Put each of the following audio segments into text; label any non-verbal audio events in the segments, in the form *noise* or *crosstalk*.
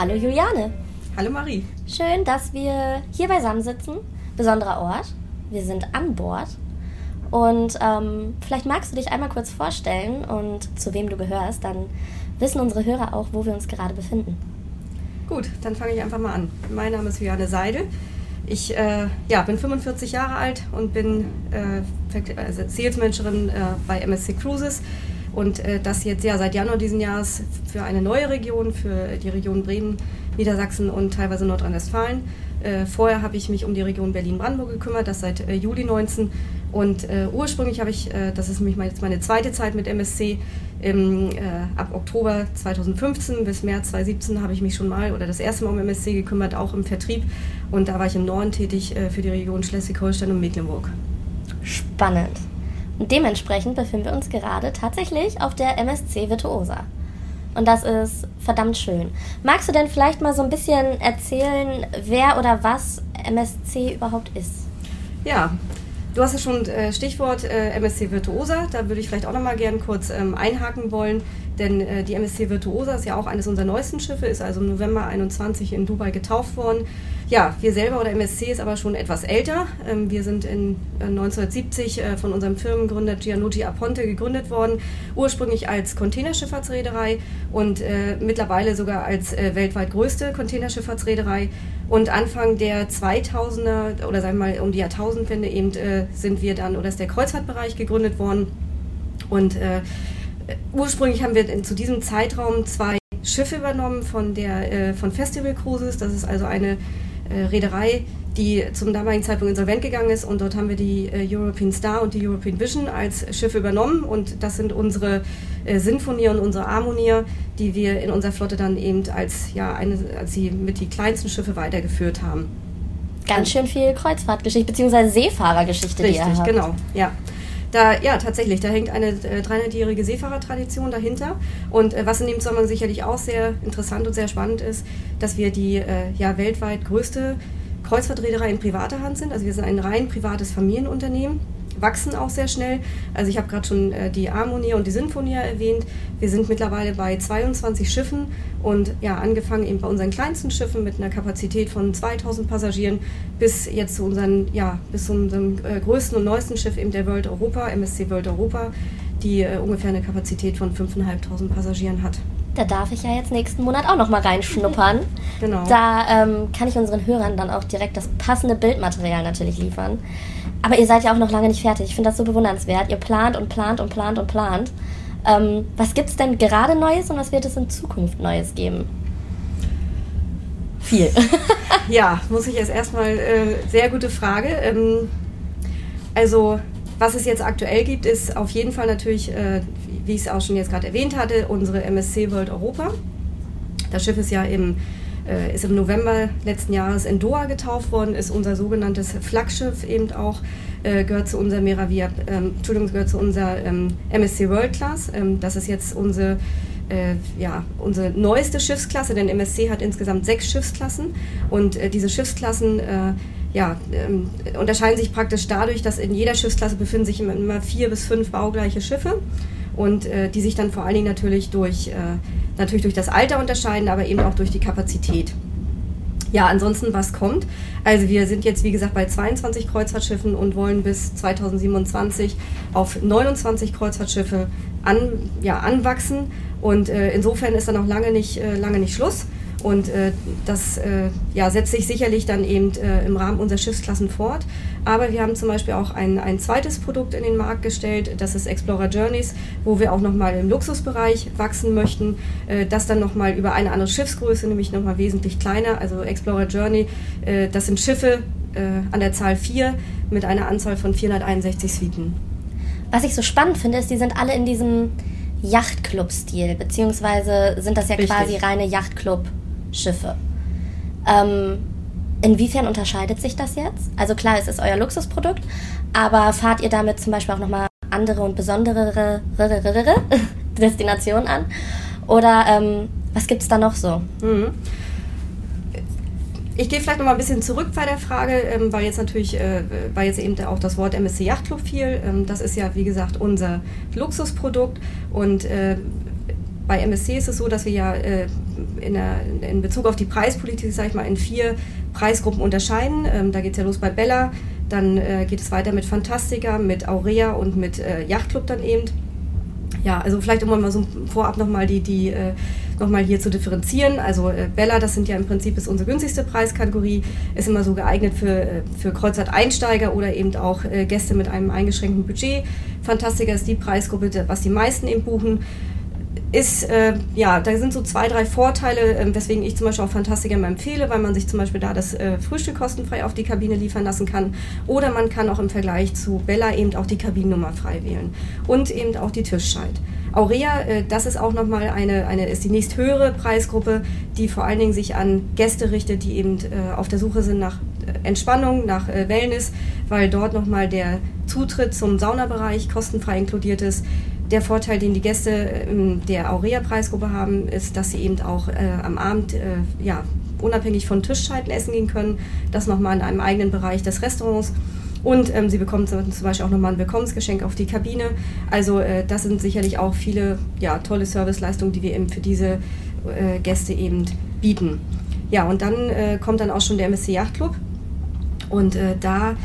Hallo Juliane. Hallo Marie. Schön, dass wir hier beisammen sitzen. Besonderer Ort. Wir sind an Bord. Und ähm, vielleicht magst du dich einmal kurz vorstellen und zu wem du gehörst. Dann wissen unsere Hörer auch, wo wir uns gerade befinden. Gut, dann fange ich einfach mal an. Mein Name ist Juliane Seidel. Ich äh, ja, bin 45 Jahre alt und bin äh, also Salesmanagerin äh, bei MSC Cruises und äh, das jetzt ja seit Januar diesen Jahres für eine neue Region, für die Region Bremen, Niedersachsen und teilweise Nordrhein-Westfalen. Äh, vorher habe ich mich um die Region Berlin-Brandenburg gekümmert, das seit äh, Juli 19. Und äh, ursprünglich habe ich, äh, das ist nämlich jetzt meine zweite Zeit mit MSC, im, äh, ab Oktober 2015 bis März 2017 habe ich mich schon mal oder das erste Mal um MSC gekümmert, auch im Vertrieb. Und da war ich im Norden tätig äh, für die Region Schleswig-Holstein und Mecklenburg. Spannend. Dementsprechend befinden wir uns gerade tatsächlich auf der MSC Virtuosa. Und das ist verdammt schön. Magst du denn vielleicht mal so ein bisschen erzählen, wer oder was MSC überhaupt ist? Ja, Du hast ja schon äh, Stichwort äh, MSC Virtuosa, da würde ich vielleicht auch noch mal gerne kurz ähm, einhaken wollen, denn äh, die MSC Virtuosa ist ja auch eines unserer neuesten Schiffe, ist also im November 21 in Dubai getauft worden. Ja, wir selber oder MSC ist aber schon etwas älter. Ähm, wir sind in 1970 äh, äh, von unserem Firmengründer Gianluigi Aponte gegründet worden, ursprünglich als Containerschifffahrtsreederei und äh, mittlerweile sogar als weltweit größte Containerschifffahrtsreederei. Und Anfang der 2000er oder sagen wir mal um die Jahrtausendwende eben sind wir dann oder ist der Kreuzfahrtbereich gegründet worden und ursprünglich haben wir zu diesem Zeitraum zwei Schiffe übernommen von der äh, von Festival Cruises. Das ist also eine äh, Reederei, die zum damaligen Zeitpunkt insolvent gegangen ist. Und dort haben wir die äh, European Star und die European Vision als Schiffe übernommen. Und das sind unsere äh, Sinfonie und unsere Harmonie, die wir in unserer Flotte dann eben als, ja, eine, als die mit die kleinsten Schiffe weitergeführt haben. Ganz schön viel Kreuzfahrtgeschichte bzw. Seefahrergeschichte, Richtig, die ihr habt. genau, ja. Da, ja, tatsächlich, da hängt eine äh, 300-jährige Seefahrertradition dahinter. Und äh, was in dem Zusammenhang sicherlich auch sehr interessant und sehr spannend ist, dass wir die äh, ja, weltweit größte Kreuzfahrtreederei in privater Hand sind. Also wir sind ein rein privates Familienunternehmen wachsen auch sehr schnell. Also ich habe gerade schon äh, die Harmonia und die Sinfonia erwähnt. Wir sind mittlerweile bei 22 Schiffen und ja, angefangen eben bei unseren kleinsten Schiffen mit einer Kapazität von 2000 Passagieren bis jetzt zu unseren, ja, bis zu unserem äh, größten und neuesten Schiff eben der World Europa, MSC World Europa, die äh, ungefähr eine Kapazität von 5.500 Passagieren hat. Da darf ich ja jetzt nächsten Monat auch noch mal reinschnuppern. *laughs* Genau. Da ähm, kann ich unseren Hörern dann auch direkt das passende Bildmaterial natürlich liefern. Aber ihr seid ja auch noch lange nicht fertig. Ich finde das so bewundernswert. Ihr plant und plant und plant und plant. Ähm, was gibt es denn gerade Neues und was wird es in Zukunft Neues geben? Viel. *laughs* ja, muss ich jetzt erstmal, äh, sehr gute Frage. Ähm, also, was es jetzt aktuell gibt, ist auf jeden Fall natürlich, äh, wie ich es auch schon jetzt gerade erwähnt hatte, unsere MSC World Europa. Das Schiff ist ja im, äh, ist im November letzten Jahres in Doha getauft worden, ist unser sogenanntes Flaggschiff eben auch, äh, gehört zu unserer Meravia, ähm, Entschuldigung, gehört zu unserer ähm, MSC World Class. Ähm, das ist jetzt unsere äh, ja, unsere neueste Schiffsklasse, denn MSC hat insgesamt sechs Schiffsklassen und äh, diese Schiffsklassen äh, ja, ähm, unterscheiden sich praktisch dadurch, dass in jeder Schiffsklasse befinden sich immer vier bis fünf baugleiche Schiffe und äh, die sich dann vor allen Dingen natürlich durch, äh, natürlich durch das Alter unterscheiden, aber eben auch durch die Kapazität. Ja, ansonsten, was kommt? Also wir sind jetzt, wie gesagt, bei 22 Kreuzfahrtschiffen und wollen bis 2027 auf 29 Kreuzfahrtschiffe an, ja, anwachsen. Und äh, insofern ist da noch lange nicht, äh, lange nicht Schluss. Und äh, das äh, ja, setzt sich sicherlich dann eben äh, im Rahmen unserer Schiffsklassen fort. Aber wir haben zum Beispiel auch ein, ein zweites Produkt in den Markt gestellt, das ist Explorer Journeys, wo wir auch nochmal im Luxusbereich wachsen möchten. Äh, das dann nochmal über eine andere Schiffsgröße, nämlich nochmal wesentlich kleiner. Also Explorer Journey, äh, das sind Schiffe äh, an der Zahl 4 mit einer Anzahl von 461 Suiten. Was ich so spannend finde, ist, die sind alle in diesem Yachtclub-Stil, beziehungsweise sind das ja Richtig. quasi reine Yachtclub- Schiffe. Ähm, inwiefern unterscheidet sich das jetzt? Also klar, es ist euer Luxusprodukt, aber fahrt ihr damit zum Beispiel auch nochmal andere und besondere *laughs* Destinationen an? Oder ähm, was gibt es da noch so? Mhm. Ich gehe vielleicht noch mal ein bisschen zurück bei der Frage, ähm, weil jetzt natürlich, äh, weil jetzt eben auch das Wort MSC Yachtclub fiel. Ähm, das ist ja, wie gesagt, unser Luxusprodukt und äh, bei MSC ist es so, dass wir ja äh, in, der, in Bezug auf die Preispolitik, sage ich mal, in vier Preisgruppen unterscheiden. Ähm, da geht es ja los bei Bella, dann äh, geht es weiter mit Fantastica, mit Aurea und mit äh, Yachtclub dann eben. Ja, also vielleicht um mal so vorab nochmal die, die äh, nochmal hier zu differenzieren. Also äh, Bella, das sind ja im Prinzip ist unsere günstigste Preiskategorie, ist immer so geeignet für, äh, für Kreuzfahrt-Einsteiger oder eben auch äh, Gäste mit einem eingeschränkten Budget. Fantastica ist die Preisgruppe, was die meisten eben buchen ist, äh, ja, da sind so zwei, drei Vorteile, äh, weswegen ich zum Beispiel auch Fantastica immer empfehle, weil man sich zum Beispiel da das äh, Frühstück kostenfrei auf die Kabine liefern lassen kann. Oder man kann auch im Vergleich zu Bella eben auch die Kabinennummer frei wählen. Und eben auch die Tischscheid. Aurea, äh, das ist auch nochmal eine, eine, ist die nächsthöhere Preisgruppe, die vor allen Dingen sich an Gäste richtet, die eben äh, auf der Suche sind nach äh, Entspannung, nach Wellness, weil dort nochmal der Zutritt zum Saunabereich kostenfrei inkludiert ist der Vorteil, den die Gäste ähm, der Aurea-Preisgruppe haben, ist, dass sie eben auch äh, am Abend äh, ja, unabhängig von Tischzeiten essen gehen können. Das nochmal in einem eigenen Bereich des Restaurants. Und ähm, sie bekommen zum Beispiel auch nochmal ein Willkommensgeschenk auf die Kabine. Also äh, das sind sicherlich auch viele ja, tolle Serviceleistungen, die wir eben für diese äh, Gäste eben bieten. Ja, und dann äh, kommt dann auch schon der MSC Yacht Club. Und äh, da,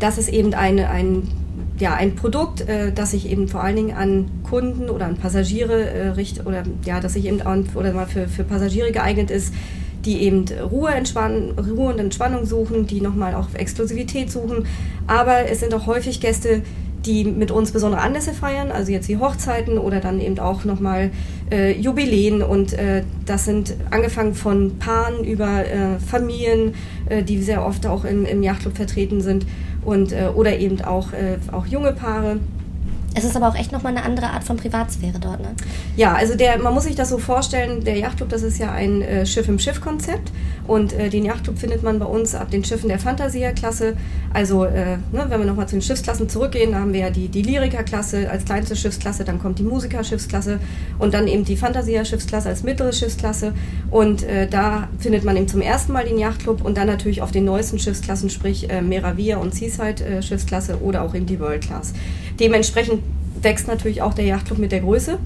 das ist eben eine, ein ja, ein Produkt, äh, das sich eben vor allen Dingen an Kunden oder an Passagiere äh, richtet oder ja, das sich eben an, oder mal für, für Passagiere geeignet ist, die eben Ruhe, Ruhe und Entspannung suchen, die nochmal auch Exklusivität suchen. Aber es sind auch häufig Gäste, die mit uns besondere Anlässe feiern, also jetzt wie Hochzeiten oder dann eben auch nochmal äh, Jubiläen und äh, das sind angefangen von Paaren über äh, Familien, äh, die sehr oft auch im, im Yachtclub vertreten sind und, äh, oder eben auch, äh, auch junge Paare. Es ist aber auch echt nochmal eine andere Art von Privatsphäre dort, ne? Ja, also der, man muss sich das so vorstellen, der Yachtclub, das ist ja ein äh, Schiff im Schiff-Konzept und äh, den Yachtclub findet man bei uns ab den Schiffen der Fantasia-Klasse. Also, äh, ne, wenn wir nochmal zu den Schiffsklassen zurückgehen, da haben wir ja die, die Lyriker-Klasse als kleinste Schiffsklasse, dann kommt die Musiker-Schiffsklasse und dann eben die Fantasia-Schiffsklasse als mittlere Schiffsklasse und äh, da findet man eben zum ersten Mal den Yachtclub und dann natürlich auf den neuesten Schiffsklassen, sprich äh, Meravia und Seaside-Schiffsklasse äh, oder auch eben die World Class. Dementsprechend wächst natürlich auch der Yachtclub mit der Größe.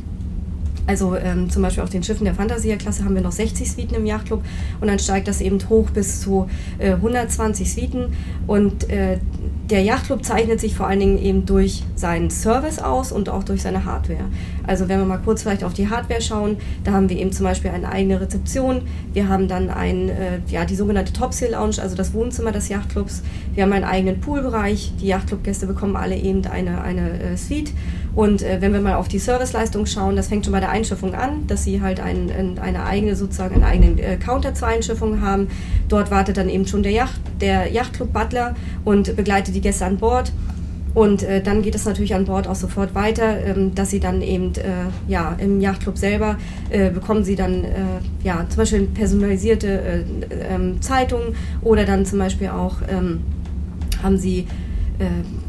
Also ähm, zum Beispiel auf den Schiffen der Fantasia-Klasse haben wir noch 60 Suiten im Yachtclub und dann steigt das eben hoch bis zu äh, 120 Suiten. Und äh, der Yachtclub zeichnet sich vor allen Dingen eben durch seinen Service aus und auch durch seine Hardware. Also wenn wir mal kurz vielleicht auf die Hardware schauen, da haben wir eben zum Beispiel eine eigene Rezeption. Wir haben dann ein, äh, ja, die sogenannte Topsail Lounge, also das Wohnzimmer des Yachtclubs. Wir haben einen eigenen Poolbereich. Die Yachtclub-Gäste bekommen alle eben eine, eine äh, Suite. Und äh, wenn wir mal auf die Serviceleistung schauen, das fängt schon bei der Einschiffung an, dass sie halt ein, eine eigene sozusagen einen eigenen äh, Counter zur Einschiffung haben. Dort wartet dann eben schon der Yacht, der Yachtclub Butler und begleitet die Gäste an Bord. Und äh, dann geht es natürlich an Bord auch sofort weiter, ähm, dass sie dann eben äh, ja, im Yachtclub selber äh, bekommen sie dann äh, ja, zum Beispiel personalisierte äh, ähm, Zeitungen oder dann zum Beispiel auch ähm, haben sie äh,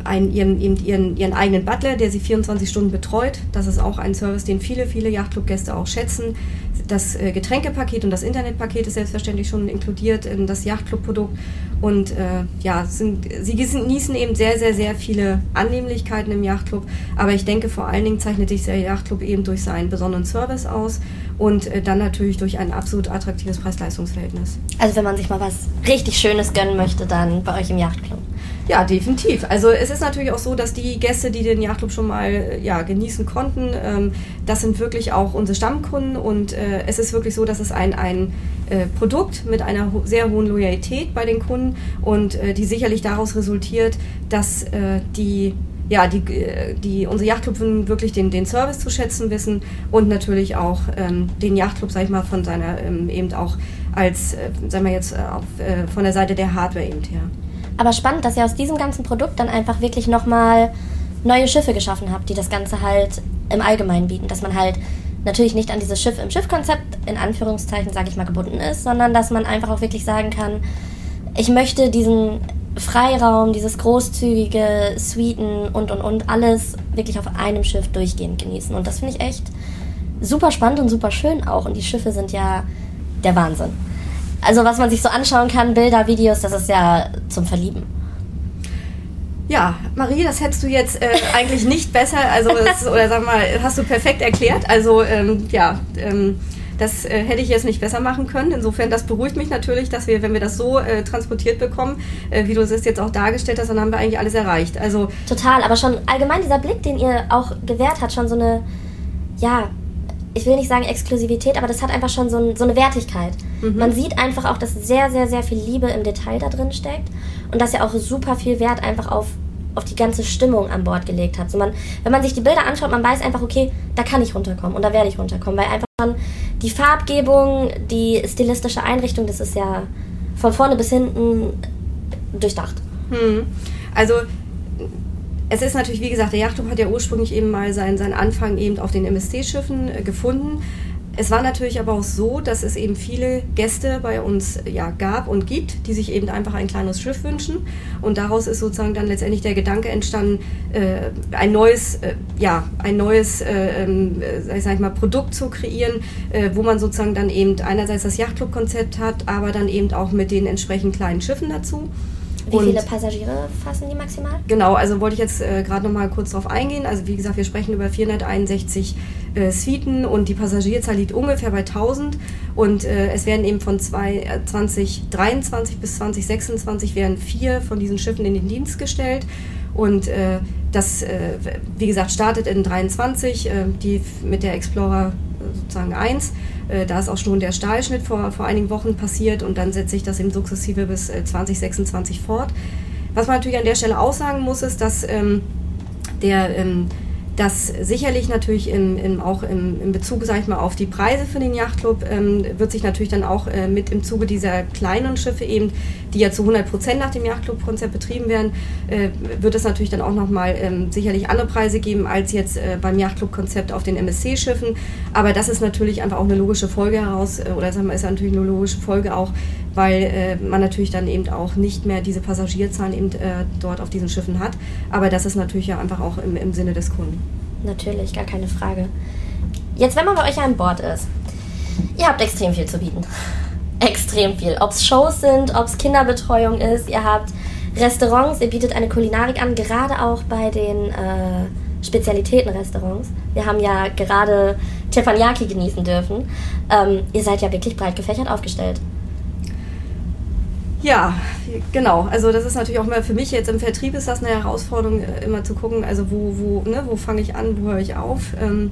einen, ihren, ihren, ihren eigenen Butler, der sie 24 Stunden betreut. Das ist auch ein Service, den viele, viele Yachtclub-Gäste auch schätzen. Das äh, Getränkepaket und das Internetpaket ist selbstverständlich schon inkludiert in das Yachtclub-Produkt. Und äh, ja, sind, sie genießen eben sehr, sehr, sehr viele Annehmlichkeiten im Yachtclub. Aber ich denke, vor allen Dingen zeichnet sich der Yachtclub eben durch seinen besonderen Service aus und äh, dann natürlich durch ein absolut attraktives Preis-Leistungs-Verhältnis. Also wenn man sich mal was richtig Schönes gönnen möchte, dann bei euch im Yachtclub. Ja, definitiv. Also es ist natürlich auch so, dass die Gäste, die den Yachtclub schon mal ja, genießen konnten, ähm, das sind wirklich auch unsere Stammkunden und äh, es ist wirklich so, dass es ein, ein äh, Produkt mit einer ho sehr hohen Loyalität bei den Kunden und äh, die sicherlich daraus resultiert, dass äh, die ja, die, äh, die, unsere Yachtclub wirklich den, den Service zu schätzen wissen und natürlich auch ähm, den Yachtclub, sag ich mal, von seiner ähm, eben auch als, äh, sagen wir jetzt, auf, äh, von der Seite der Hardware eben her. Aber spannend, dass ihr aus diesem ganzen Produkt dann einfach wirklich nochmal neue Schiffe geschaffen habt, die das Ganze halt im Allgemeinen bieten. Dass man halt natürlich nicht an dieses Schiff im Schiff-Konzept in Anführungszeichen, sage ich mal, gebunden ist, sondern dass man einfach auch wirklich sagen kann, ich möchte diesen Freiraum, dieses großzügige, Suiten und und und alles wirklich auf einem Schiff durchgehend genießen. Und das finde ich echt super spannend und super schön auch. Und die Schiffe sind ja der Wahnsinn. Also was man sich so anschauen kann, Bilder, Videos, das ist ja zum Verlieben. Ja, Marie, das hättest du jetzt äh, eigentlich nicht besser, also das, oder sag mal, hast du perfekt erklärt. Also ähm, ja, ähm, Das äh, hätte ich jetzt nicht besser machen können. Insofern, das beruhigt mich natürlich, dass wir, wenn wir das so äh, transportiert bekommen, äh, wie du es jetzt auch dargestellt hast, dann haben wir eigentlich alles erreicht. Also Total, aber schon allgemein dieser Blick, den ihr auch gewährt hat, schon so eine, ja, ich will nicht sagen Exklusivität, aber das hat einfach schon so, ein, so eine Wertigkeit. Mhm. Man sieht einfach auch, dass sehr, sehr, sehr viel Liebe im Detail da drin steckt und dass er auch super viel Wert einfach auf, auf die ganze Stimmung an Bord gelegt hat. So man, wenn man sich die Bilder anschaut, man weiß einfach, okay, da kann ich runterkommen und da werde ich runterkommen, weil einfach schon die Farbgebung, die stilistische Einrichtung, das ist ja von vorne bis hinten durchdacht. Mhm. Also es ist natürlich, wie gesagt, der Yachtclub hat ja ursprünglich eben mal seinen, seinen Anfang eben auf den MSC-Schiffen äh, gefunden. Es war natürlich aber auch so, dass es eben viele Gäste bei uns ja, gab und gibt, die sich eben einfach ein kleines Schiff wünschen. Und daraus ist sozusagen dann letztendlich der Gedanke entstanden, äh, ein neues, äh, ja, ein neues, äh, ähm, äh, sag ich mal, Produkt zu kreieren, äh, wo man sozusagen dann eben einerseits das Yachtclub-Konzept hat, aber dann eben auch mit den entsprechend kleinen Schiffen dazu. Wie und viele Passagiere fassen die maximal? Genau, also wollte ich jetzt äh, gerade noch mal kurz darauf eingehen. Also wie gesagt, wir sprechen über 461 äh, Suiten und die Passagierzahl liegt ungefähr bei 1000 und äh, es werden eben von zwei, 2023 äh, bis 2026 werden vier von diesen Schiffen in den Dienst gestellt und äh, das, äh, wie gesagt, startet in 23, die mit der Explorer sozusagen 1 äh, da ist auch schon der Stahlschnitt vor, vor einigen Wochen passiert und dann setzt sich das eben sukzessive bis 2026 äh, fort. Was man natürlich an der Stelle auch sagen muss, ist, dass ähm, der ähm, das sicherlich natürlich im, im, auch im, im Bezug, sag ich mal, auf die Preise für den Yachtclub ähm, wird sich natürlich dann auch äh, mit im Zuge dieser kleinen Schiffe eben, die ja zu 100 Prozent nach dem Yachtclub-Konzept betrieben werden, äh, wird es natürlich dann auch nochmal ähm, sicherlich andere Preise geben als jetzt äh, beim Yachtclub-Konzept auf den MSC-Schiffen. Aber das ist natürlich einfach auch eine logische Folge heraus, äh, oder sagen wir, ist natürlich eine logische Folge auch, weil äh, man natürlich dann eben auch nicht mehr diese Passagierzahlen eben äh, dort auf diesen Schiffen hat. Aber das ist natürlich ja einfach auch im, im Sinne des Kunden. Natürlich, gar keine Frage. Jetzt, wenn man bei euch an Bord ist, ihr habt extrem viel zu bieten. *laughs* Extrem viel. Ob es Shows sind, ob es Kinderbetreuung ist, ihr habt Restaurants, ihr bietet eine Kulinarik an, gerade auch bei den äh, Spezialitätenrestaurants. Wir haben ja gerade Teppanyaki genießen dürfen. Ähm, ihr seid ja wirklich breit gefächert aufgestellt. Ja, genau. Also das ist natürlich auch immer für mich jetzt im Vertrieb ist das eine Herausforderung, äh, immer zu gucken, also wo, wo, ne, wo fange ich an, wo höre ich auf. Ähm,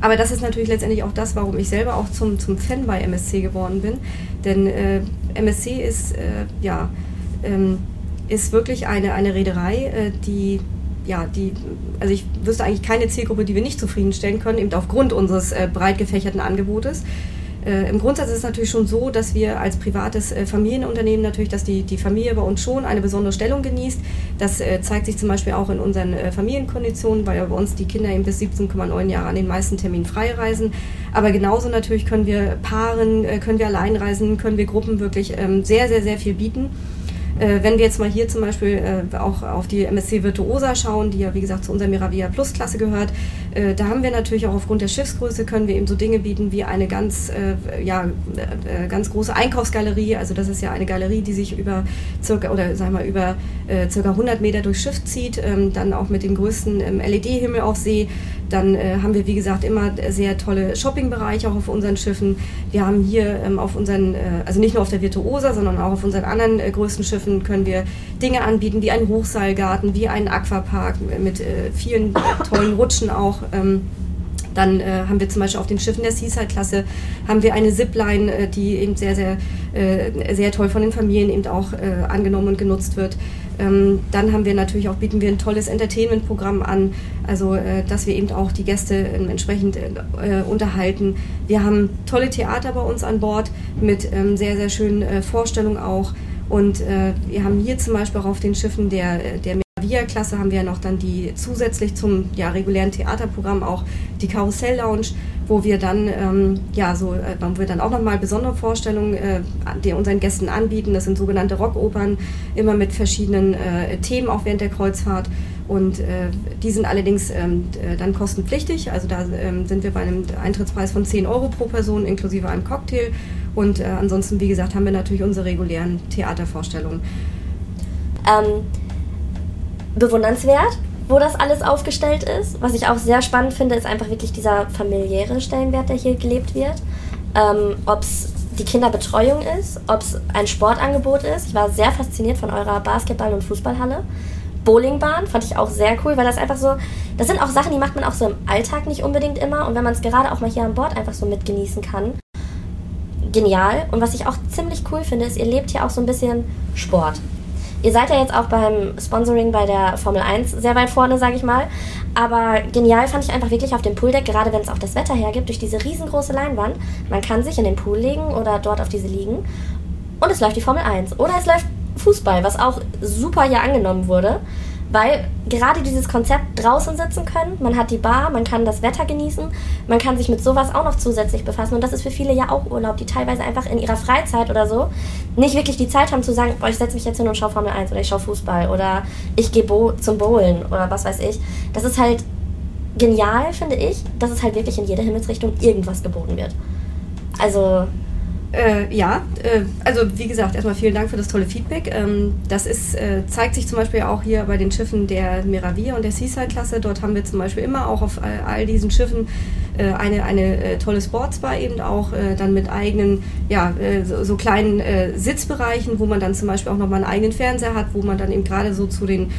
aber das ist natürlich letztendlich auch das, warum ich selber auch zum, zum Fan bei MSC geworden bin. Denn äh, MSC ist, äh, ja, ähm, ist wirklich eine, eine Reederei, äh, die ja, die, also ich wüsste eigentlich keine Zielgruppe, die wir nicht zufriedenstellen können, eben aufgrund unseres äh, breit gefächerten Angebotes. Äh, Im Grundsatz ist es natürlich schon so, dass wir als privates äh, Familienunternehmen natürlich, dass die, die Familie bei uns schon eine besondere Stellung genießt. Das äh, zeigt sich zum Beispiel auch in unseren äh, Familienkonditionen, weil bei uns die Kinder eben bis 17,9 Jahre an den meisten Terminen frei reisen. Aber genauso natürlich können wir Paaren, äh, können wir allein reisen, können wir Gruppen wirklich ähm, sehr, sehr, sehr viel bieten. Äh, wenn wir jetzt mal hier zum Beispiel auch auf die MSC Virtuosa schauen, die ja wie gesagt zu unserer Miravia Plus Klasse gehört, äh, da haben wir natürlich auch aufgrund der Schiffsgröße können wir eben so Dinge bieten wie eine ganz, äh, ja, äh, ganz große Einkaufsgalerie. Also das ist ja eine Galerie, die sich über circa oder sagen wir über äh, circa 100 Meter durchs Schiff zieht, ähm, dann auch mit den größten ähm, LED-Himmel auf See. Dann äh, haben wir, wie gesagt, immer sehr tolle Shoppingbereiche auch auf unseren Schiffen. Wir haben hier ähm, auf unseren, äh, also nicht nur auf der Virtuosa, sondern auch auf unseren anderen größten Schiffen können wir Dinge anbieten, wie einen Hochseilgarten, wie einen Aquapark mit vielen tollen Rutschen auch. Ähm, dann äh, haben wir zum Beispiel auf den Schiffen der Seaside-Klasse haben wir eine Zipline, äh, die eben sehr, sehr, äh, sehr toll von den Familien eben auch äh, angenommen und genutzt wird. Ähm, dann haben wir natürlich auch, bieten wir ein tolles Entertainment-Programm an, also äh, dass wir eben auch die Gäste entsprechend äh, unterhalten. Wir haben tolle Theater bei uns an Bord mit ähm, sehr, sehr schönen Vorstellungen auch. Und wir haben hier zum Beispiel auch auf den Schiffen der, der Via-Klasse haben wir ja noch dann die zusätzlich zum ja, regulären Theaterprogramm auch die Karussell Lounge, wo wir dann ähm, ja so, äh, wo wir dann auch nochmal besondere Vorstellungen äh, unseren Gästen anbieten. Das sind sogenannte Rockopern, immer mit verschiedenen äh, Themen auch während der Kreuzfahrt. Und äh, die sind allerdings ähm, äh, dann kostenpflichtig. Also da ähm, sind wir bei einem Eintrittspreis von 10 Euro pro Person inklusive einem Cocktail. Und äh, ansonsten, wie gesagt, haben wir natürlich unsere regulären Theatervorstellungen. Ähm bewundernswert, wo das alles aufgestellt ist. Was ich auch sehr spannend finde, ist einfach wirklich dieser familiäre Stellenwert, der hier gelebt wird. ähm, ob es die Kinderbetreuung ist, ob es ein Sportangebot ist. Ich war sehr fasziniert von eurer Basketball- und Fußballhalle. Bowlingbahn fand ich auch sehr cool, weil das einfach so, das sind auch Sachen, die macht man auch so im Alltag nicht unbedingt immer und wenn man es gerade auch mal hier an Bord einfach so mitgenießen kann, genial. Und was ich auch ziemlich cool finde, ist, ihr lebt hier auch so ein bisschen Sport. Ihr seid ja jetzt auch beim Sponsoring bei der Formel 1 sehr weit vorne, sage ich mal. Aber genial fand ich einfach wirklich auf dem Pooldeck, gerade wenn es auch das Wetter hergibt, durch diese riesengroße Leinwand. Man kann sich in den Pool legen oder dort auf diese liegen. Und es läuft die Formel 1. Oder es läuft Fußball, was auch super hier angenommen wurde. Weil gerade dieses Konzept draußen sitzen können, man hat die Bar, man kann das Wetter genießen, man kann sich mit sowas auch noch zusätzlich befassen. Und das ist für viele ja auch Urlaub, die teilweise einfach in ihrer Freizeit oder so nicht wirklich die Zeit haben zu sagen, boah, ich setze mich jetzt hin und schaue Formel 1 oder ich schaue Fußball oder ich gehe Bo zum Bowlen oder was weiß ich. Das ist halt genial, finde ich, dass es halt wirklich in jede Himmelsrichtung irgendwas geboten wird. Also äh, ja, äh, also wie gesagt, erstmal vielen Dank für das tolle Feedback. Ähm, das ist, äh, zeigt sich zum Beispiel auch hier bei den Schiffen der Miravia und der Seaside-Klasse. Dort haben wir zum Beispiel immer auch auf all, all diesen Schiffen äh, eine, eine äh, tolle Sportsbar eben auch, äh, dann mit eigenen, ja, so, so, kleinen Sitzbereichen, wo man dann zum Beispiel auch nochmal einen eigenen Fernseher hat, wo man dann eben gerade so zu den,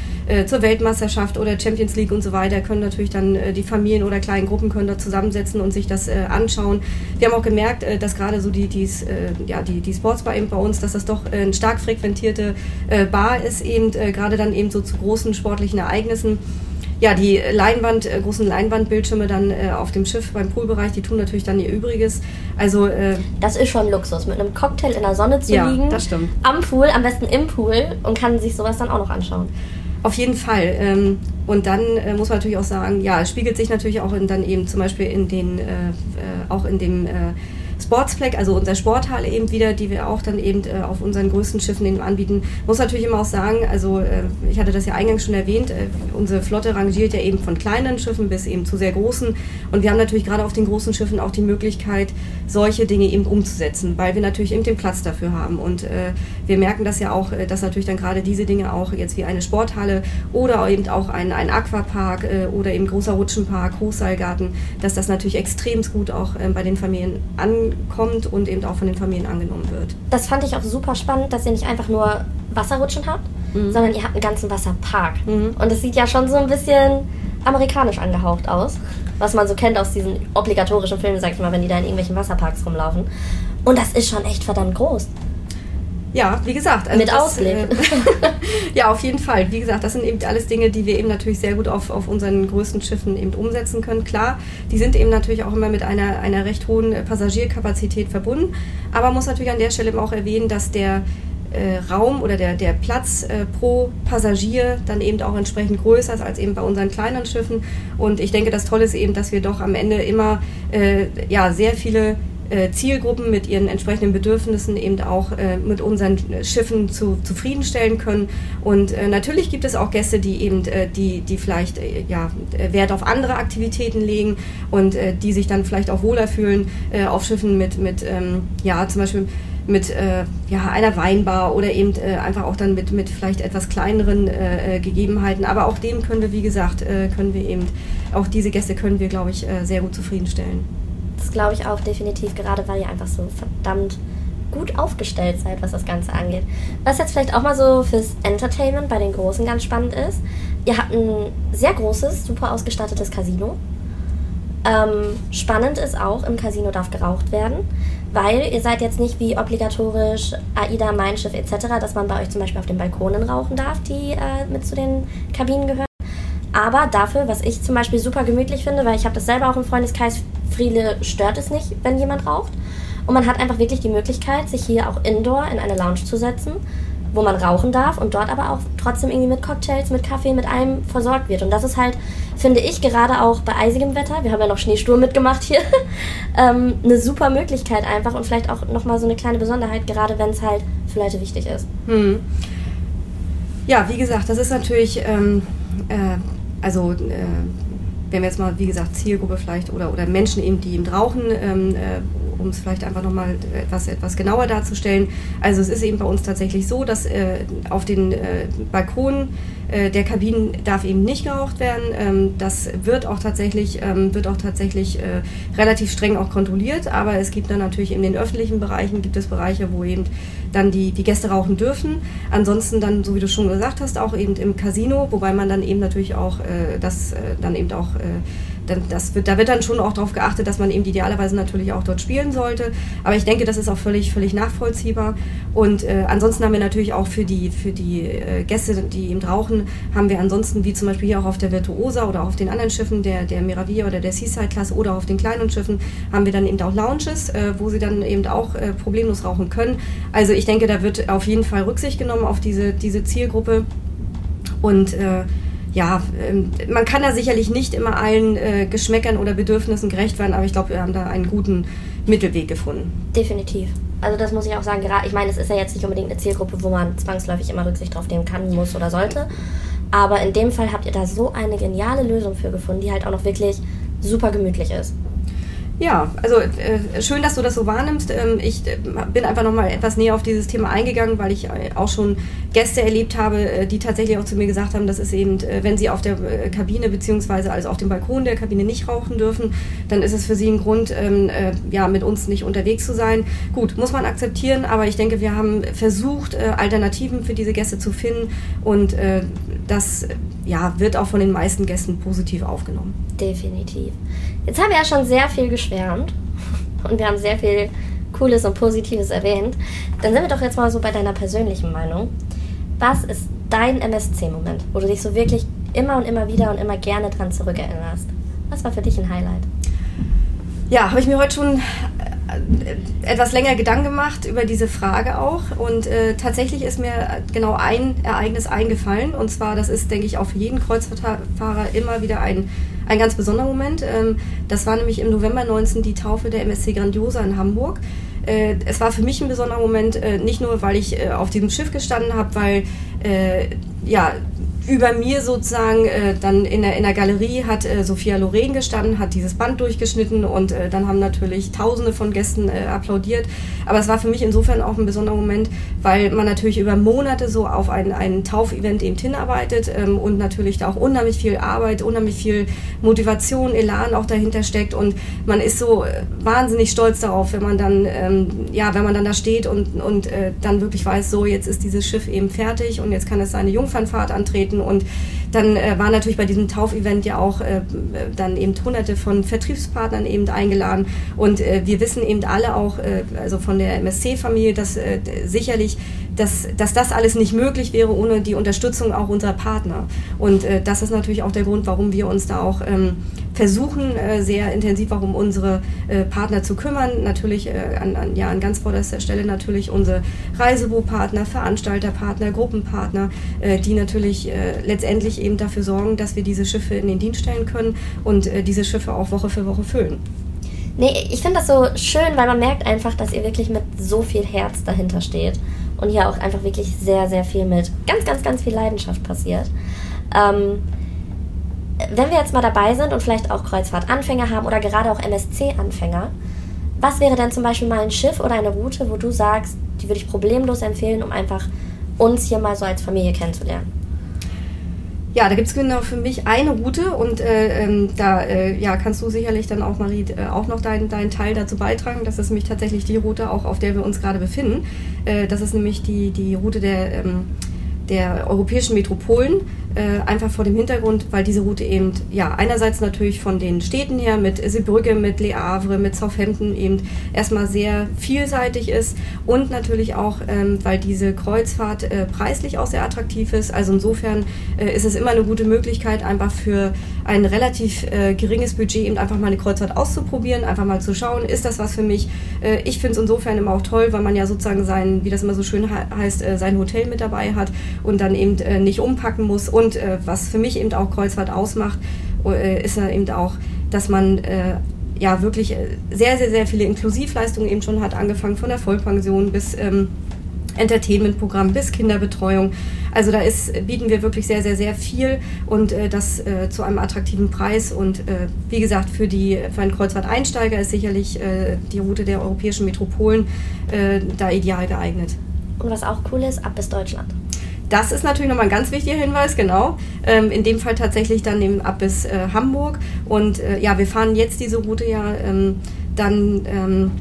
zur Weltmeisterschaft oder Champions League und so weiter, können natürlich dann die Familien oder kleinen Gruppen können da zusammensetzen und sich das anschauen. Wir haben auch gemerkt, dass gerade so die, die, ja, die, die Sportsbar eben bei uns, dass das doch eine stark frequentierte Bar ist, eben gerade dann eben so zu großen sportlichen Ereignissen ja, die Leinwand, äh, großen Leinwandbildschirme dann äh, auf dem Schiff beim Poolbereich, die tun natürlich dann ihr Übriges. Also äh, das ist schon Luxus, mit einem Cocktail in der Sonne zu ja, liegen, das stimmt. am Pool, am besten im Pool und kann sich sowas dann auch noch anschauen. Auf jeden Fall. Ähm, und dann äh, muss man natürlich auch sagen, ja, es spiegelt sich natürlich auch in, dann eben zum Beispiel in den, äh, äh, auch in dem Sportspleck, also unser Sporthalle eben wieder, die wir auch dann eben äh, auf unseren größten Schiffen eben anbieten. Muss natürlich immer auch sagen, also äh, ich hatte das ja eingangs schon erwähnt, äh, unsere Flotte rangiert ja eben von kleinen Schiffen bis eben zu sehr großen. Und wir haben natürlich gerade auf den großen Schiffen auch die Möglichkeit, solche Dinge eben umzusetzen, weil wir natürlich eben den Platz dafür haben. Und äh, wir merken das ja auch, äh, dass natürlich dann gerade diese Dinge auch jetzt wie eine Sporthalle oder eben auch ein, ein Aquapark oder eben großer Rutschenpark, Hochseilgarten, dass das natürlich extrem gut auch bei den Familien ankommt kommt und eben auch von den Familien angenommen wird. Das fand ich auch super spannend, dass ihr nicht einfach nur Wasserrutschen habt, mhm. sondern ihr habt einen ganzen Wasserpark. Mhm. Und es sieht ja schon so ein bisschen amerikanisch angehaucht aus, was man so kennt aus diesen obligatorischen Filmen, sag ich mal, wenn die da in irgendwelchen Wasserparks rumlaufen. Und das ist schon echt verdammt groß. Ja, wie gesagt. Also Mit das, Ausblick. Äh, *laughs* ja, auf jeden Fall. Wie gesagt, das sind eben alles Dinge, die wir eben natürlich sehr gut auf, auf unseren größten Schiffen eben umsetzen können. Klar, die sind eben natürlich auch immer mit einer, einer recht hohen Passagierkapazität verbunden. Aber man muss natürlich an der Stelle eben auch erwähnen, dass der äh, Raum oder der, der Platz äh, pro Passagier dann eben auch entsprechend größer ist als eben bei unseren kleineren Schiffen. Und ich denke, das Tolle ist eben, dass wir doch am Ende immer äh, ja, sehr viele äh, Zielgruppen mit ihren entsprechenden Bedürfnissen eben auch äh, mit unseren Schiffen zu, zufriedenstellen können. Und äh, natürlich gibt es auch Gäste, die eben, äh, die, die vielleicht äh, ja, Wert auf andere Aktivitäten legen und äh, die sich dann vielleicht auch wohler fühlen auf Schiffen mit, mit ähm, ja, zum Beispiel mit äh, ja, einer Weinbar oder eben äh, einfach auch dann mit, mit vielleicht etwas kleineren äh, Gegebenheiten. Aber auch dem können wir, wie gesagt, können wir eben, auch diese Gäste können wir, glaube ich, sehr gut zufriedenstellen. Das glaube ich auch definitiv, gerade weil ihr einfach so verdammt gut aufgestellt seid, was das Ganze angeht. Was jetzt vielleicht auch mal so fürs Entertainment bei den Großen ganz spannend ist, ihr habt ein sehr großes, super ausgestattetes Casino. Ähm, spannend ist auch, im Casino darf geraucht werden, weil ihr seid jetzt nicht wie obligatorisch AIDA, Mein Schiff etc., dass man bei euch zum Beispiel auf den Balkonen rauchen darf, die äh, mit zu den Kabinen gehören. Aber dafür, was ich zum Beispiel super gemütlich finde, weil ich habe das selber auch im Freundeskreis, Friede stört es nicht, wenn jemand raucht. Und man hat einfach wirklich die Möglichkeit, sich hier auch indoor in eine Lounge zu setzen, wo man rauchen darf und dort aber auch trotzdem irgendwie mit Cocktails, mit Kaffee, mit allem versorgt wird. Und das ist halt, finde ich, gerade auch bei eisigem Wetter, wir haben ja noch Schneesturm mitgemacht hier, *laughs* ähm, eine super Möglichkeit einfach und vielleicht auch nochmal so eine kleine Besonderheit, gerade wenn es halt für Leute wichtig ist. Hm. Ja, wie gesagt, das ist natürlich ähm, äh, also äh, wenn wir jetzt mal, wie gesagt, Zielgruppe vielleicht oder, oder Menschen eben, die eben rauchen ähm, äh, um es vielleicht einfach nochmal etwas, etwas genauer darzustellen. Also es ist eben bei uns tatsächlich so, dass äh, auf den äh, Balkonen äh, der Kabinen darf eben nicht geraucht werden. Ähm, das wird auch tatsächlich, ähm, wird auch tatsächlich äh, relativ streng auch kontrolliert, aber es gibt dann natürlich in den öffentlichen Bereichen gibt es Bereiche, wo eben dann die, die Gäste rauchen dürfen. Ansonsten dann, so wie du schon gesagt hast, auch eben im Casino, wobei man dann eben natürlich auch äh, das äh, dann eben auch das wird, da wird dann schon auch darauf geachtet, dass man eben idealerweise natürlich auch dort spielen sollte. Aber ich denke, das ist auch völlig, völlig nachvollziehbar. Und äh, ansonsten haben wir natürlich auch für die, für die äh, Gäste, die eben rauchen, haben wir ansonsten, wie zum Beispiel hier auch auf der Virtuosa oder auf den anderen Schiffen, der, der Miravia oder der Seaside-Klasse oder auf den kleinen Schiffen, haben wir dann eben auch Lounges, äh, wo sie dann eben auch äh, problemlos rauchen können. Also ich denke, da wird auf jeden Fall Rücksicht genommen auf diese, diese Zielgruppe. Und äh, ja, ähm, man kann da sicherlich nicht immer allen äh, Geschmäckern oder Bedürfnissen gerecht werden, aber ich glaube, wir haben da einen guten Mittelweg gefunden. Definitiv. Also das muss ich auch sagen, gerade, ich meine, es ist ja jetzt nicht unbedingt eine Zielgruppe, wo man zwangsläufig immer Rücksicht drauf nehmen kann, muss oder sollte. Aber in dem Fall habt ihr da so eine geniale Lösung für gefunden, die halt auch noch wirklich super gemütlich ist. Ja, also äh, schön, dass du das so wahrnimmst. Ähm, ich äh, bin einfach nochmal etwas näher auf dieses Thema eingegangen, weil ich äh, auch schon Gäste erlebt habe, äh, die tatsächlich auch zu mir gesagt haben, das ist eben, äh, wenn sie auf der äh, Kabine beziehungsweise also auf dem Balkon der Kabine nicht rauchen dürfen, dann ist es für sie ein Grund, ähm, ja, mit uns nicht unterwegs zu sein. Gut, muss man akzeptieren, aber ich denke, wir haben versucht, Alternativen für diese Gäste zu finden und das ja, wird auch von den meisten Gästen positiv aufgenommen. Definitiv. Jetzt haben wir ja schon sehr viel geschwärmt und wir haben sehr viel Cooles und Positives erwähnt. Dann sind wir doch jetzt mal so bei deiner persönlichen Meinung. Was ist dein MSC-Moment, wo du dich so wirklich immer und immer wieder und immer gerne dran zurückerinnerst? Was war für dich ein Highlight? Ja, habe ich mir heute schon etwas länger Gedanken gemacht über diese Frage auch. Und äh, tatsächlich ist mir genau ein Ereignis eingefallen. Und zwar, das ist, denke ich, auch für jeden Kreuzfahrtfahrer immer wieder ein, ein ganz besonderer Moment. Ähm, das war nämlich im November 19 die Taufe der MSC Grandiosa in Hamburg. Äh, es war für mich ein besonderer Moment, äh, nicht nur, weil ich äh, auf diesem Schiff gestanden habe, weil äh, ja, über mir sozusagen äh, dann in der, in der Galerie hat äh, Sophia Loren gestanden, hat dieses Band durchgeschnitten und äh, dann haben natürlich Tausende von Gästen äh, applaudiert. Aber es war für mich insofern auch ein besonderer Moment, weil man natürlich über Monate so auf ein, ein Taufevent eben hinarbeitet ähm, und natürlich da auch unheimlich viel Arbeit, unheimlich viel Motivation, Elan auch dahinter steckt und man ist so äh, wahnsinnig stolz darauf, wenn man dann, ähm, ja, wenn man dann da steht und, und äh, dann wirklich weiß, so jetzt ist dieses Schiff eben fertig und jetzt kann es seine Jungfernfahrt antreten treten. Und dann äh, waren natürlich bei diesem Taufevent ja auch äh, dann eben hunderte von Vertriebspartnern eben eingeladen. Und äh, wir wissen eben alle auch, äh, also von der MSC-Familie, dass äh, sicherlich dass, dass das alles nicht möglich wäre ohne die Unterstützung auch unserer Partner. Und äh, das ist natürlich auch der Grund, warum wir uns da auch ähm, versuchen, äh, sehr intensiv auch um unsere äh, Partner zu kümmern. Natürlich äh, an, an, ja, an ganz vorderster Stelle natürlich unsere Reisebüropartner, Veranstalterpartner, Gruppenpartner, äh, die natürlich äh, letztendlich eben dafür sorgen, dass wir diese Schiffe in den Dienst stellen können und diese Schiffe auch Woche für Woche füllen. Nee, ich finde das so schön, weil man merkt einfach, dass ihr wirklich mit so viel Herz dahinter steht und hier auch einfach wirklich sehr, sehr viel mit ganz, ganz, ganz viel Leidenschaft passiert. Ähm, wenn wir jetzt mal dabei sind und vielleicht auch Kreuzfahrtanfänger haben oder gerade auch MSC-Anfänger, was wäre denn zum Beispiel mal ein Schiff oder eine Route, wo du sagst, die würde ich problemlos empfehlen, um einfach uns hier mal so als Familie kennenzulernen? Ja, da gibt es genau für mich eine Route und äh, ähm, da äh, ja, kannst du sicherlich dann auch, Marie, äh, auch noch deinen dein Teil dazu beitragen. Das ist nämlich tatsächlich die Route, auch auf der wir uns gerade befinden. Äh, das ist nämlich die, die Route der, ähm, der europäischen Metropolen. Äh, einfach vor dem Hintergrund, weil diese Route eben, ja, einerseits natürlich von den Städten her mit Seebrücke, mit Le Havre, mit Southampton eben erstmal sehr vielseitig ist und natürlich auch, ähm, weil diese Kreuzfahrt äh, preislich auch sehr attraktiv ist. Also insofern äh, ist es immer eine gute Möglichkeit, einfach für ein relativ äh, geringes Budget eben einfach mal eine Kreuzfahrt auszuprobieren, einfach mal zu schauen, ist das was für mich? Äh, ich finde es insofern immer auch toll, weil man ja sozusagen sein, wie das immer so schön he heißt, sein Hotel mit dabei hat und dann eben nicht umpacken muss und äh, was für mich eben auch Kreuzfahrt ausmacht, äh, ist eben auch, dass man äh, ja wirklich äh, sehr, sehr, sehr viele Inklusivleistungen eben schon hat, angefangen von der Vollpension bis ähm, Entertainment-Programm bis Kinderbetreuung. Also da ist, bieten wir wirklich sehr, sehr, sehr viel und äh, das äh, zu einem attraktiven Preis. Und äh, wie gesagt, für, die, für einen Kreuzfahrt-Einsteiger ist sicherlich äh, die Route der europäischen Metropolen äh, da ideal geeignet. Und was auch cool ist, ab bis Deutschland. Das ist natürlich nochmal ein ganz wichtiger Hinweis, genau. Ähm, in dem Fall tatsächlich dann eben ab bis äh, Hamburg. Und ja, wir fahren jetzt diese Route ja ähm, dann ähm,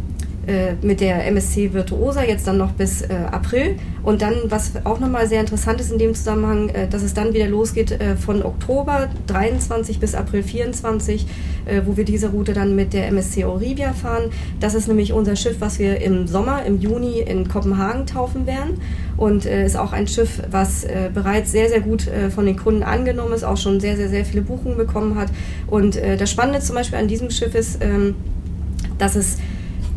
äh, mit der MSC Virtuosa jetzt dann noch bis äh, April. Und dann, was auch nochmal sehr interessant ist in dem Zusammenhang, äh, dass es dann wieder losgeht äh, von Oktober 23 bis April 24, äh, wo wir diese Route dann mit der MSC Orivia fahren. Das ist nämlich unser Schiff, was wir im Sommer, im Juni in Kopenhagen taufen werden. Und ist auch ein Schiff, was bereits sehr, sehr gut von den Kunden angenommen ist, auch schon sehr, sehr, sehr viele Buchungen bekommen hat. Und das Spannende zum Beispiel an diesem Schiff ist, ähm, dass es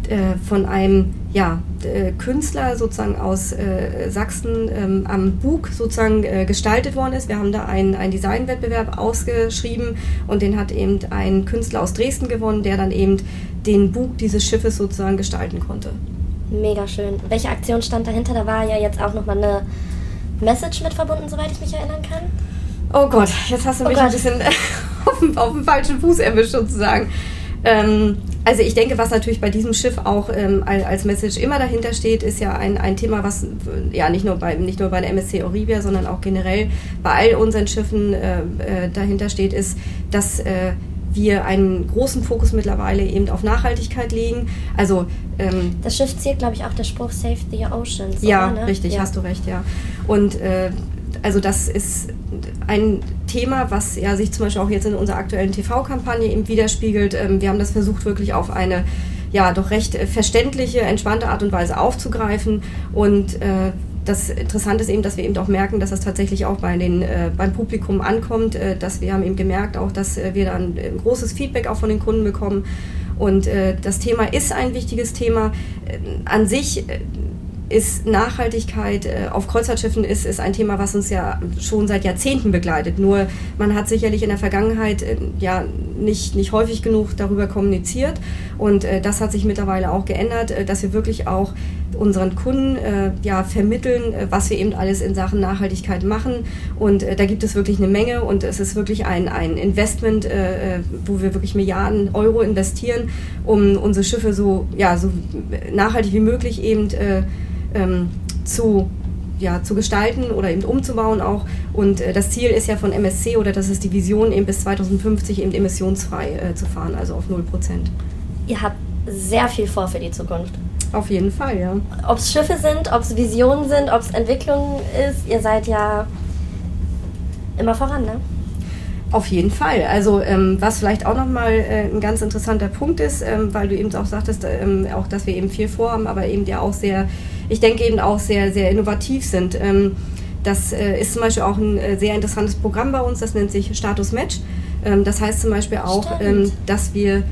äh, von einem ja, äh, Künstler sozusagen aus äh, Sachsen ähm, am Bug sozusagen äh, gestaltet worden ist. Wir haben da einen, einen Designwettbewerb ausgeschrieben und den hat eben ein Künstler aus Dresden gewonnen, der dann eben den Bug dieses Schiffes sozusagen gestalten konnte. Mega schön. Welche Aktion stand dahinter? Da war ja jetzt auch nochmal eine Message mit verbunden, soweit ich mich erinnern kann. Oh Gott, jetzt hast du oh mich Gott. ein bisschen *laughs* auf dem, auf dem falschen Fuß erwischt sozusagen. Ähm, also ich denke, was natürlich bei diesem Schiff auch ähm, als Message immer dahinter steht, ist ja ein, ein Thema, was ja nicht nur bei nicht nur bei der MSC Orivia, sondern auch generell bei all unseren Schiffen äh, äh, dahinter steht, ist, dass äh, wir einen großen Fokus mittlerweile eben auf Nachhaltigkeit legen. Also ähm, das Schiff zielt, glaube ich, auch der Spruch Save the Oceans. Ja, oder, ne? richtig, ja. hast du recht, ja. Und äh, also das ist ein Thema, was ja sich zum Beispiel auch jetzt in unserer aktuellen TV-Kampagne eben widerspiegelt. Ähm, wir haben das versucht, wirklich auf eine ja doch recht verständliche, entspannte Art und Weise aufzugreifen und äh, das Interessante ist eben, dass wir eben auch merken, dass das tatsächlich auch bei den, äh, beim Publikum ankommt, äh, dass wir haben eben gemerkt auch, dass äh, wir dann ein großes Feedback auch von den Kunden bekommen und äh, das Thema ist ein wichtiges Thema. Äh, an sich ist Nachhaltigkeit äh, auf Kreuzfahrtschiffen ist, ist ein Thema, was uns ja schon seit Jahrzehnten begleitet. Nur man hat sicherlich in der Vergangenheit äh, ja nicht, nicht häufig genug darüber kommuniziert. Und äh, das hat sich mittlerweile auch geändert, äh, dass wir wirklich auch unseren Kunden äh, ja, vermitteln, äh, was wir eben alles in Sachen Nachhaltigkeit machen. Und da gibt es wirklich eine Menge und es ist wirklich ein, ein Investment, wo wir wirklich Milliarden Euro investieren, um unsere Schiffe so, ja, so nachhaltig wie möglich eben ähm, zu ja, zu gestalten oder eben umzubauen auch. Und äh, das Ziel ist ja von MSC oder das ist die Vision, eben bis 2050 eben emissionsfrei äh, zu fahren, also auf 0%. Ihr habt sehr viel vor für die Zukunft. Auf jeden Fall, ja. Ob es Schiffe sind, ob es Visionen sind, ob es Entwicklung ist, ihr seid ja immer voran, ne? Auf jeden Fall. Also ähm, was vielleicht auch nochmal äh, ein ganz interessanter Punkt ist, ähm, weil du eben auch sagtest, ähm, auch dass wir eben viel vorhaben, aber eben ja auch sehr, ich denke eben auch sehr, sehr innovativ sind. Ähm, das äh, ist zum Beispiel auch ein äh, sehr interessantes Programm bei uns, das nennt sich Status Match. Ähm, das heißt zum Beispiel auch, ähm, dass wir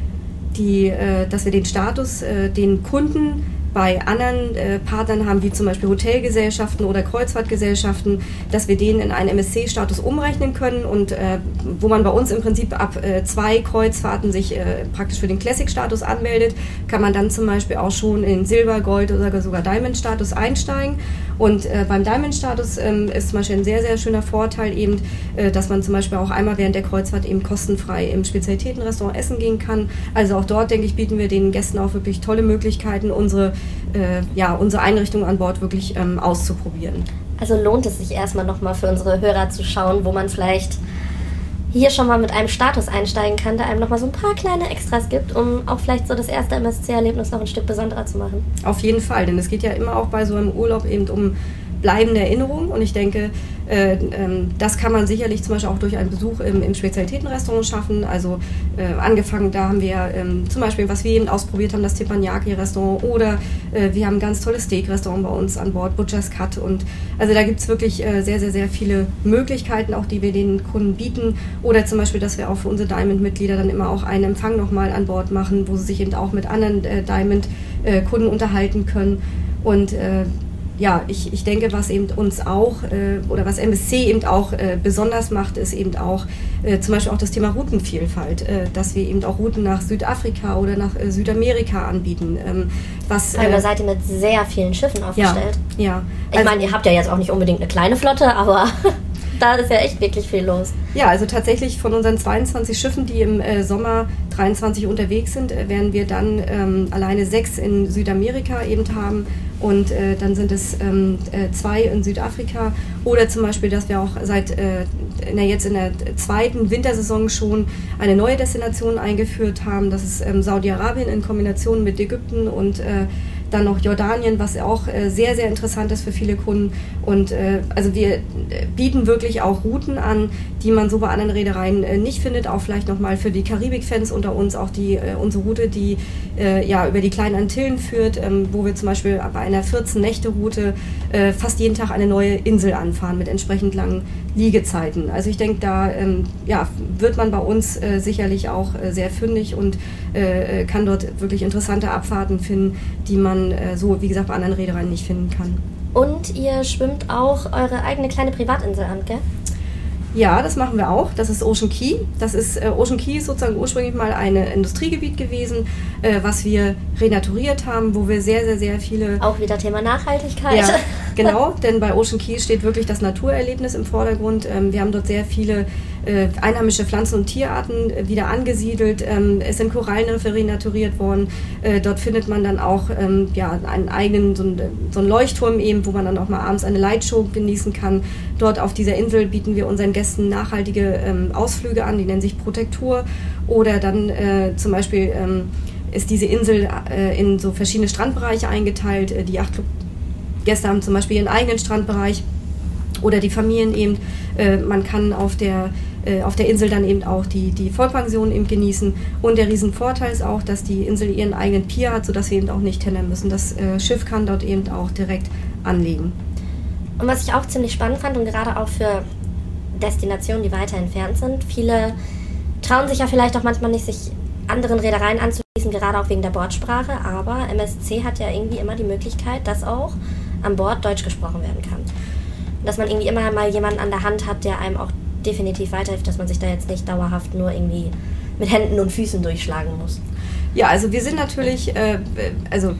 die, äh, dass wir den Status äh, den Kunden bei anderen äh, Partnern haben, wie zum Beispiel Hotelgesellschaften oder Kreuzfahrtgesellschaften, dass wir den in einen MSC-Status umrechnen können und äh, wo man bei uns im Prinzip ab äh, zwei Kreuzfahrten sich äh, praktisch für den Classic-Status anmeldet, kann man dann zum Beispiel auch schon in Silber, Gold oder sogar Diamond-Status einsteigen. Und äh, beim Diamond-Status ähm, ist zum Beispiel ein sehr, sehr schöner Vorteil eben, äh, dass man zum Beispiel auch einmal während der Kreuzfahrt eben kostenfrei im Spezialitätenrestaurant essen gehen kann. Also auch dort, denke ich, bieten wir den Gästen auch wirklich tolle Möglichkeiten, unsere äh, ja, unsere Einrichtung an Bord wirklich ähm, auszuprobieren. Also lohnt es sich erstmal nochmal für unsere Hörer zu schauen, wo man vielleicht hier schon mal mit einem Status einsteigen kann, der einem nochmal so ein paar kleine Extras gibt, um auch vielleicht so das erste MSC-Erlebnis noch ein Stück besonderer zu machen. Auf jeden Fall, denn es geht ja immer auch bei so einem Urlaub eben um bleibende Erinnerung und ich denke, äh, ähm, das kann man sicherlich zum Beispiel auch durch einen Besuch im, Spezialitätenrestaurant schaffen. Also äh, angefangen, da haben wir ähm, zum Beispiel, was wir eben ausprobiert haben, das Teppanyaki-Restaurant oder äh, wir haben ein ganz tolles Steak-Restaurant bei uns an Bord, Butcher's Cut. Und also da gibt es wirklich sehr, sehr, sehr viele Möglichkeiten, auch die wir den Kunden bieten. Oder zum Beispiel, dass wir auch für unsere Diamond-Mitglieder dann immer auch einen Empfang nochmal an Bord machen, wo sie sich eben auch mit anderen Diamond-Kunden unterhalten können. Und ja, ich, ich denke, was eben uns auch äh, oder was MSC eben auch äh, besonders macht, ist eben auch äh, zum Beispiel auch das Thema Routenvielfalt, äh, dass wir eben auch Routen nach Südafrika oder nach äh, Südamerika anbieten. Ähm, was, Weil da seid ihr mit sehr vielen Schiffen aufgestellt. Ja. ja. Ich also, meine, ihr habt ja jetzt auch nicht unbedingt eine kleine Flotte, aber *laughs* da ist ja echt wirklich viel los. Ja, also tatsächlich von unseren 22 Schiffen, die im äh, Sommer 23 unterwegs sind, äh, werden wir dann ähm, alleine sechs in Südamerika eben haben und äh, dann sind es ähm, äh, zwei in Südafrika oder zum Beispiel, dass wir auch seit äh, der, jetzt in der zweiten Wintersaison schon eine neue Destination eingeführt haben. Das ist ähm, Saudi-Arabien in Kombination mit Ägypten und äh, dann noch Jordanien, was auch äh, sehr, sehr interessant ist für viele Kunden. Und äh, also wir äh, bieten wirklich auch Routen an, die man so bei anderen Reedereien nicht findet. Auch vielleicht nochmal für die Karibik-Fans unter uns auch die, unsere Route, die ja über die kleinen Antillen führt, ähm, wo wir zum Beispiel bei einer 14-Nächte-Route fast jeden Tag eine neue Insel anfahren mit entsprechend langen Liegezeiten. Also ich denke, da ähm, ja, wird man bei uns sicherlich auch sehr fündig und kann dort wirklich interessante Abfahrten finden, die man man äh, so, wie gesagt, bei anderen Reedereien nicht finden kann. Und ihr schwimmt auch eure eigene kleine Privatinsel an, gell? Ja, das machen wir auch. Das ist Ocean Key. Das ist äh, Ocean Key ist sozusagen ursprünglich mal ein Industriegebiet gewesen, äh, was wir renaturiert haben, wo wir sehr, sehr, sehr viele. Auch wieder Thema Nachhaltigkeit. Ja, *laughs* genau, *laughs* denn bei Ocean Key steht wirklich das Naturerlebnis im Vordergrund. Ähm, wir haben dort sehr viele äh, einheimische Pflanzen- und Tierarten äh, wieder angesiedelt. Ähm, es sind Korallenriffe renaturiert worden. Äh, dort findet man dann auch ähm, ja, einen eigenen, so, ein, so einen Leuchtturm eben, wo man dann auch mal abends eine Lightshow genießen kann. Dort auf dieser Insel bieten wir unseren Gästen nachhaltige Ausflüge an, die nennen sich Protektur. Oder dann zum Beispiel ist diese Insel in so verschiedene Strandbereiche eingeteilt. Die Yachtclub-Gäste haben zum Beispiel ihren eigenen Strandbereich oder die Familien eben. Äh, man kann auf der, äh, auf der Insel dann eben auch die, die Vollpension eben genießen. Und der Riesenvorteil ist auch, dass die Insel ihren eigenen Pier hat, sodass wir eben auch nicht tendern müssen. Das äh, Schiff kann dort eben auch direkt anlegen. Und was ich auch ziemlich spannend fand und gerade auch für Destinationen, die weiter entfernt sind, viele trauen sich ja vielleicht auch manchmal nicht, sich anderen Reedereien anzuschließen, gerade auch wegen der Bordsprache, aber MSC hat ja irgendwie immer die Möglichkeit, dass auch an Bord Deutsch gesprochen werden kann dass man irgendwie immer mal jemanden an der Hand hat, der einem auch definitiv weiterhilft, dass man sich da jetzt nicht dauerhaft nur irgendwie mit Händen und Füßen durchschlagen muss. Ja, also wir sind natürlich, äh, also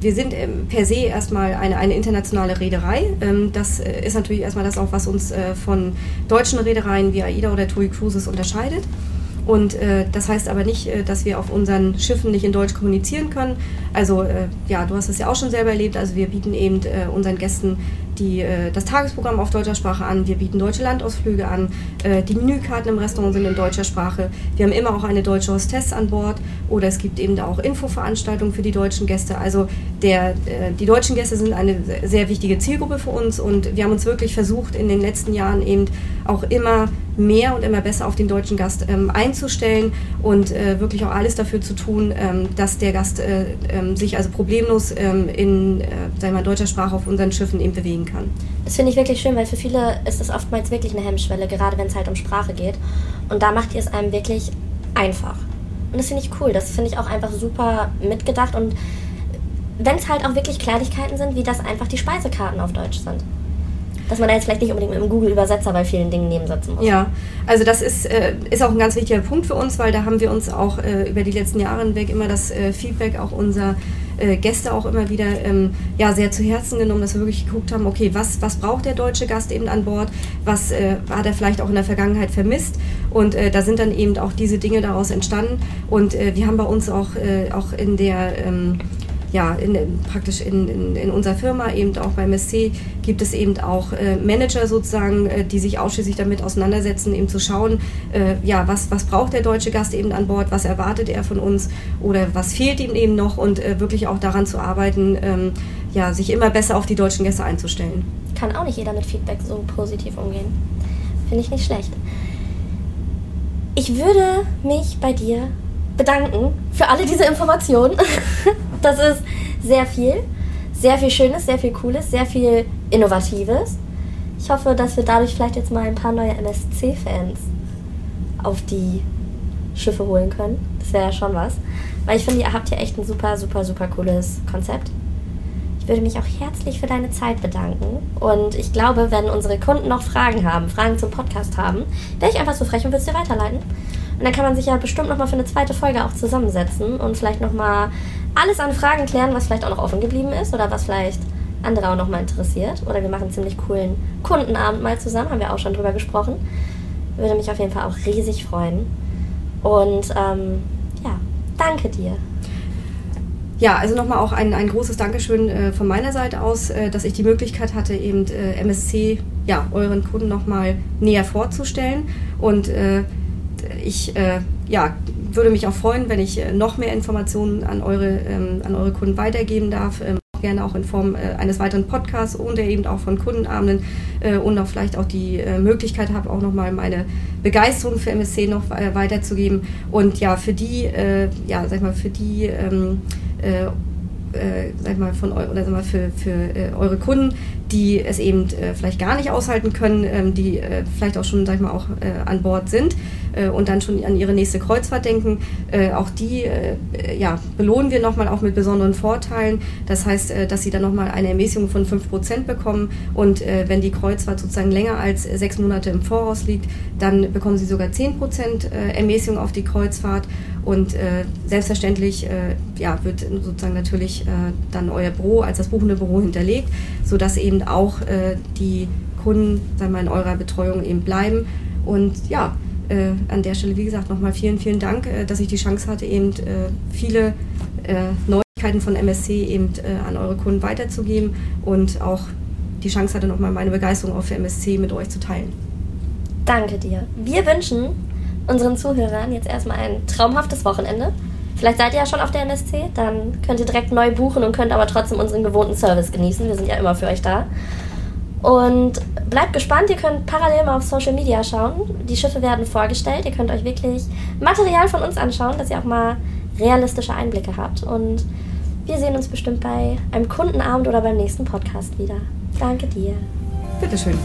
wir sind ähm, per se erstmal eine, eine internationale Reederei. Ähm, das äh, ist natürlich erstmal das auch, was uns äh, von deutschen Reedereien wie AIDA oder TUI Cruises unterscheidet. Und äh, das heißt aber nicht, äh, dass wir auf unseren Schiffen nicht in Deutsch kommunizieren können. Also äh, ja, du hast es ja auch schon selber erlebt. Also wir bieten eben äh, unseren Gästen die, äh, das Tagesprogramm auf deutscher Sprache an. Wir bieten deutsche Landausflüge an. Äh, die Menükarten im Restaurant sind in deutscher Sprache. Wir haben immer auch eine deutsche Hostess an Bord. Oder es gibt eben auch Infoveranstaltungen für die deutschen Gäste. Also der, die deutschen Gäste sind eine sehr wichtige Zielgruppe für uns. Und wir haben uns wirklich versucht, in den letzten Jahren eben auch immer mehr und immer besser auf den deutschen Gast ähm, einzustellen und äh, wirklich auch alles dafür zu tun, ähm, dass der Gast äh, ähm, sich also problemlos ähm, in äh, sagen wir, deutscher Sprache auf unseren Schiffen eben bewegen kann. Das finde ich wirklich schön, weil für viele ist das oftmals wirklich eine Hemmschwelle, gerade wenn es halt um Sprache geht. Und da macht ihr es einem wirklich einfach. Und das finde ich cool. Das finde ich auch einfach super mitgedacht. Und wenn es halt auch wirklich Kleinigkeiten sind, wie das einfach die Speisekarten auf Deutsch sind. Dass man da jetzt vielleicht nicht unbedingt mit einem Google-Übersetzer bei vielen Dingen nebensetzen muss. Ja, also das ist, äh, ist auch ein ganz wichtiger Punkt für uns, weil da haben wir uns auch äh, über die letzten Jahre hinweg immer das äh, Feedback auch unserer äh, Gäste auch immer wieder ähm, ja, sehr zu Herzen genommen, dass wir wirklich geguckt haben, okay, was, was braucht der deutsche Gast eben an Bord, was äh, hat er vielleicht auch in der Vergangenheit vermisst? Und äh, da sind dann eben auch diese Dinge daraus entstanden. Und wir haben bei uns auch, auch in der ähm, ja, in, praktisch in, in, in, unserer Firma, eben auch beim SC, gibt es eben auch äh, Manager sozusagen, äh, die sich ausschließlich damit auseinandersetzen, eben zu schauen, äh, ja, was, was braucht der deutsche Gast eben an Bord, was erwartet er von uns oder was fehlt ihm eben noch und äh, wirklich auch daran zu arbeiten, ähm, ja, sich immer besser auf die deutschen Gäste einzustellen. Kann auch nicht jeder mit Feedback so positiv umgehen. Finde ich nicht schlecht. Ich würde mich bei dir bedanken für alle diese Informationen. *laughs* Das ist sehr viel. Sehr viel Schönes, sehr viel Cooles, sehr viel Innovatives. Ich hoffe, dass wir dadurch vielleicht jetzt mal ein paar neue MSC-Fans auf die Schiffe holen können. Das wäre ja schon was. Weil ich finde, ihr habt hier echt ein super, super, super cooles Konzept. Ich würde mich auch herzlich für deine Zeit bedanken. Und ich glaube, wenn unsere Kunden noch Fragen haben, Fragen zum Podcast haben, wäre ich einfach so frech und würde es dir weiterleiten. Und dann kann man sich ja bestimmt nochmal für eine zweite Folge auch zusammensetzen und vielleicht nochmal alles an Fragen klären, was vielleicht auch noch offen geblieben ist oder was vielleicht andere auch nochmal interessiert. Oder wir machen einen ziemlich coolen Kundenabend mal zusammen, haben wir auch schon drüber gesprochen. Würde mich auf jeden Fall auch riesig freuen. Und ähm, ja, danke dir. Ja, also nochmal auch ein, ein großes Dankeschön äh, von meiner Seite aus, äh, dass ich die Möglichkeit hatte, eben äh, MSC ja, euren Kunden nochmal näher vorzustellen. Und äh, ich äh, ja, würde mich auch freuen, wenn ich äh, noch mehr Informationen an eure, ähm, an eure Kunden weitergeben darf. Ähm, gerne auch in Form äh, eines weiteren Podcasts und eben auch von Kundenabenden äh, und auch vielleicht auch die äh, Möglichkeit habe, auch nochmal meine Begeisterung für MSC noch äh, weiterzugeben. Und ja, für die, äh, ja, sag mal, für die ähm, äh, sag mal, von eu oder sag mal, für, für eure Kunden, die es eben äh, vielleicht gar nicht aushalten können, ähm, die äh, vielleicht auch schon, sag ich mal, auch äh, an Bord sind äh, und dann schon an ihre nächste Kreuzfahrt denken. auch die ja, belohnen wir nochmal auch mit besonderen Vorteilen. Das heißt, dass sie dann nochmal eine Ermäßigung von 5% bekommen und wenn die Kreuzfahrt sozusagen länger als sechs Monate im Voraus liegt, dann bekommen sie sogar 10% Ermäßigung auf die Kreuzfahrt und selbstverständlich ja, wird sozusagen natürlich dann euer Büro als das buchende Büro hinterlegt, sodass eben auch äh, die Kunden sagen wir, in eurer Betreuung eben bleiben. Und ja, äh, an der Stelle, wie gesagt, nochmal vielen, vielen Dank, äh, dass ich die Chance hatte, eben äh, viele äh, Neuigkeiten von MSC eben äh, an eure Kunden weiterzugeben und auch die Chance hatte, nochmal meine Begeisterung auch für MSC mit euch zu teilen. Danke dir. Wir wünschen unseren Zuhörern jetzt erstmal ein traumhaftes Wochenende. Vielleicht seid ihr ja schon auf der MSC, dann könnt ihr direkt neu buchen und könnt aber trotzdem unseren gewohnten Service genießen. Wir sind ja immer für euch da. Und bleibt gespannt, ihr könnt parallel mal auf Social Media schauen. Die Schiffe werden vorgestellt. Ihr könnt euch wirklich Material von uns anschauen, dass ihr auch mal realistische Einblicke habt. Und wir sehen uns bestimmt bei einem Kundenabend oder beim nächsten Podcast wieder. Danke dir. Bitteschön.